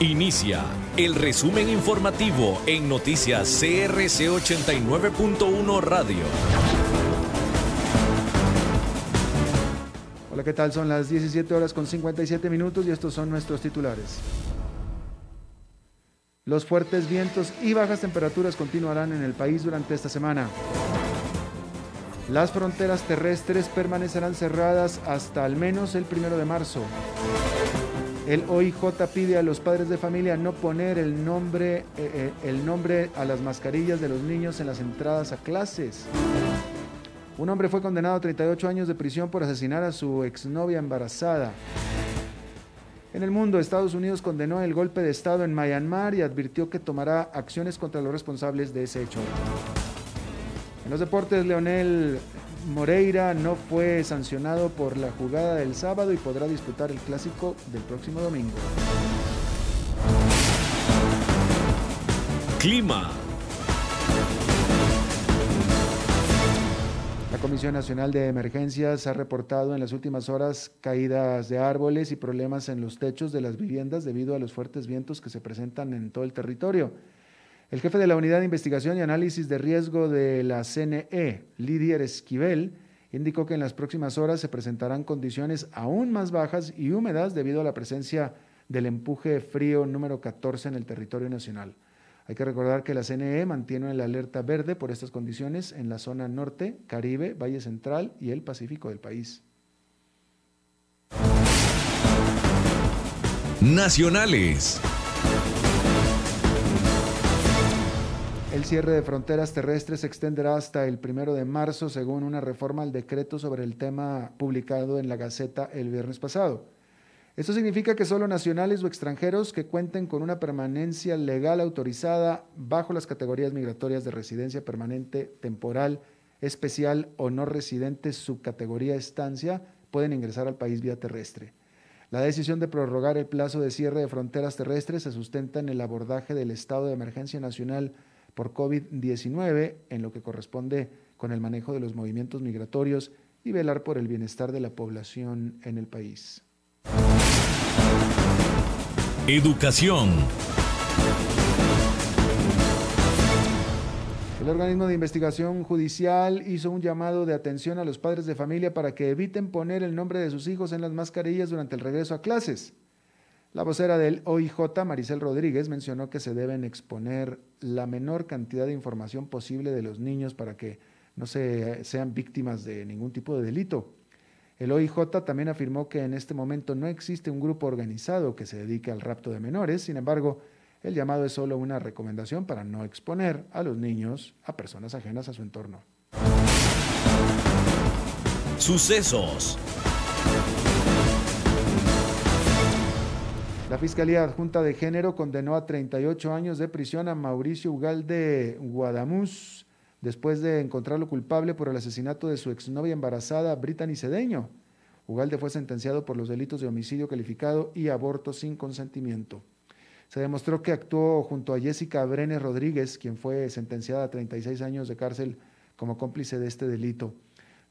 Inicia el resumen informativo en noticias CRC 89.1 Radio. Hola, ¿qué tal? Son las 17 horas con 57 minutos y estos son nuestros titulares. Los fuertes vientos y bajas temperaturas continuarán en el país durante esta semana. Las fronteras terrestres permanecerán cerradas hasta al menos el primero de marzo. El OIJ pide a los padres de familia no poner el nombre, eh, eh, el nombre a las mascarillas de los niños en las entradas a clases. Un hombre fue condenado a 38 años de prisión por asesinar a su exnovia embarazada. En el mundo, Estados Unidos condenó el golpe de Estado en Myanmar y advirtió que tomará acciones contra los responsables de ese hecho. En los deportes, Leonel Moreira no fue sancionado por la jugada del sábado y podrá disputar el clásico del próximo domingo. Clima. La Comisión Nacional de Emergencias ha reportado en las últimas horas caídas de árboles y problemas en los techos de las viviendas debido a los fuertes vientos que se presentan en todo el territorio. El jefe de la Unidad de Investigación y Análisis de Riesgo de la CNE, Lidier Esquivel, indicó que en las próximas horas se presentarán condiciones aún más bajas y húmedas debido a la presencia del empuje frío número 14 en el territorio nacional. Hay que recordar que la CNE mantiene la alerta verde por estas condiciones en la zona norte, Caribe, Valle Central y el Pacífico del país. Nacionales. El cierre de fronteras terrestres se extenderá hasta el primero de marzo, según una reforma al decreto sobre el tema publicado en la Gaceta el viernes pasado. Esto significa que solo nacionales o extranjeros que cuenten con una permanencia legal autorizada bajo las categorías migratorias de residencia permanente, temporal, especial o no residente subcategoría estancia pueden ingresar al país vía terrestre. La decisión de prorrogar el plazo de cierre de fronteras terrestres se sustenta en el abordaje del estado de emergencia nacional por COVID-19 en lo que corresponde con el manejo de los movimientos migratorios y velar por el bienestar de la población en el país. Educación. El organismo de investigación judicial hizo un llamado de atención a los padres de familia para que eviten poner el nombre de sus hijos en las mascarillas durante el regreso a clases. La vocera del OIJ, Maricel Rodríguez, mencionó que se deben exponer la menor cantidad de información posible de los niños para que no se, sean víctimas de ningún tipo de delito. El OIJ también afirmó que en este momento no existe un grupo organizado que se dedique al rapto de menores, sin embargo, el llamado es solo una recomendación para no exponer a los niños a personas ajenas a su entorno. Sucesos. La Fiscalía Adjunta de Género condenó a 38 años de prisión a Mauricio Ugalde Guadamuz después de encontrarlo culpable por el asesinato de su exnovia embarazada Brittany Cedeño. Ugalde fue sentenciado por los delitos de homicidio calificado y aborto sin consentimiento. Se demostró que actuó junto a Jessica Brenes Rodríguez, quien fue sentenciada a 36 años de cárcel como cómplice de este delito.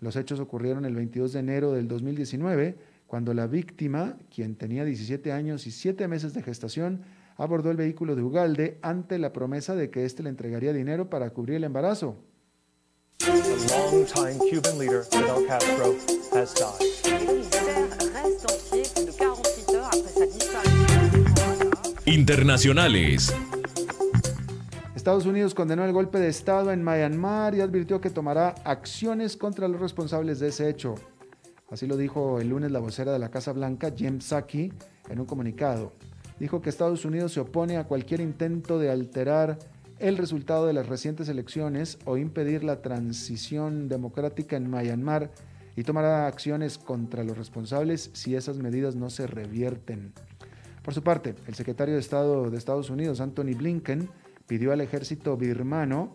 Los hechos ocurrieron el 22 de enero del 2019 cuando la víctima, quien tenía 17 años y 7 meses de gestación, abordó el vehículo de Ugalde ante la promesa de que éste le entregaría dinero para cubrir el embarazo. Internacionales. Estados Unidos condenó el golpe de Estado en Myanmar y advirtió que tomará acciones contra los responsables de ese hecho. Así lo dijo el lunes la vocera de la Casa Blanca, Jem Psaki, en un comunicado. Dijo que Estados Unidos se opone a cualquier intento de alterar el resultado de las recientes elecciones o impedir la transición democrática en Myanmar y tomará acciones contra los responsables si esas medidas no se revierten. Por su parte, el secretario de Estado de Estados Unidos, Anthony Blinken, pidió al ejército birmano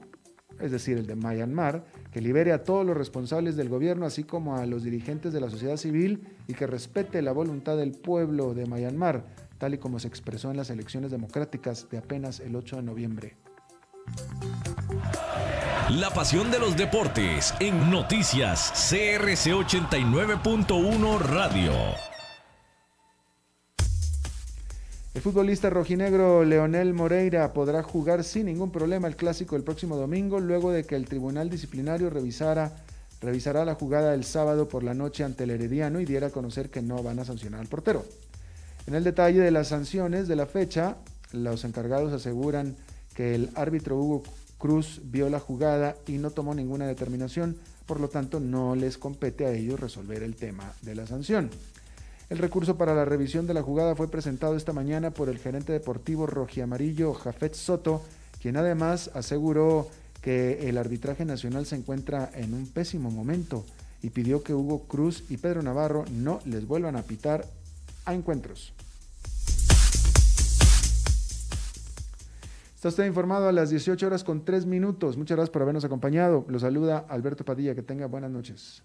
es decir, el de Myanmar, que libere a todos los responsables del gobierno, así como a los dirigentes de la sociedad civil, y que respete la voluntad del pueblo de Myanmar, tal y como se expresó en las elecciones democráticas de apenas el 8 de noviembre. La pasión de los deportes en noticias CRC 89.1 Radio. El futbolista rojinegro Leonel Moreira podrá jugar sin ningún problema el clásico el próximo domingo, luego de que el Tribunal Disciplinario revisara, revisará la jugada el sábado por la noche ante el Herediano y diera a conocer que no van a sancionar al portero. En el detalle de las sanciones de la fecha, los encargados aseguran que el árbitro Hugo Cruz vio la jugada y no tomó ninguna determinación, por lo tanto no les compete a ellos resolver el tema de la sanción. El recurso para la revisión de la jugada fue presentado esta mañana por el gerente deportivo rojiamarillo Jafet Soto, quien además aseguró que el arbitraje nacional se encuentra en un pésimo momento y pidió que Hugo Cruz y Pedro Navarro no les vuelvan a pitar a encuentros. Está usted informado a las 18 horas con 3 minutos. Muchas gracias por habernos acompañado. Lo saluda Alberto Padilla. Que tenga buenas noches.